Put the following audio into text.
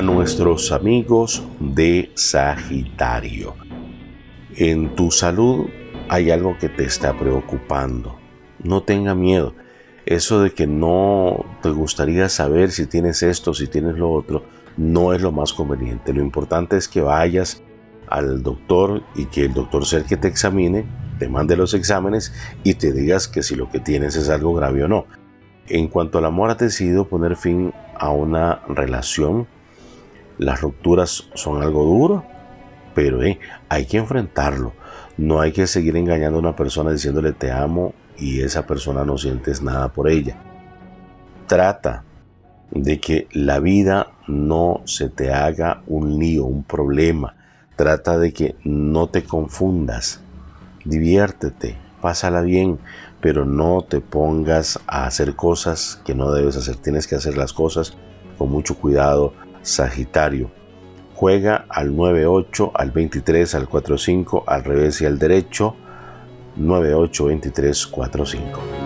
nuestros amigos de Sagitario. En tu salud hay algo que te está preocupando. No tenga miedo. Eso de que no te gustaría saber si tienes esto, si tienes lo otro, no es lo más conveniente. Lo importante es que vayas al doctor y que el doctor sea el que te examine, te mande los exámenes y te digas que si lo que tienes es algo grave o no. En cuanto al amor, has decidido poner fin a una relación. Las rupturas son algo duro, pero eh, hay que enfrentarlo. No hay que seguir engañando a una persona diciéndole te amo y esa persona no sientes nada por ella. Trata de que la vida no se te haga un lío, un problema. Trata de que no te confundas. Diviértete, pásala bien, pero no te pongas a hacer cosas que no debes hacer. Tienes que hacer las cosas con mucho cuidado, Sagitario. Juega al 9-8, al 23, al 4-5, al revés y al derecho. 982345.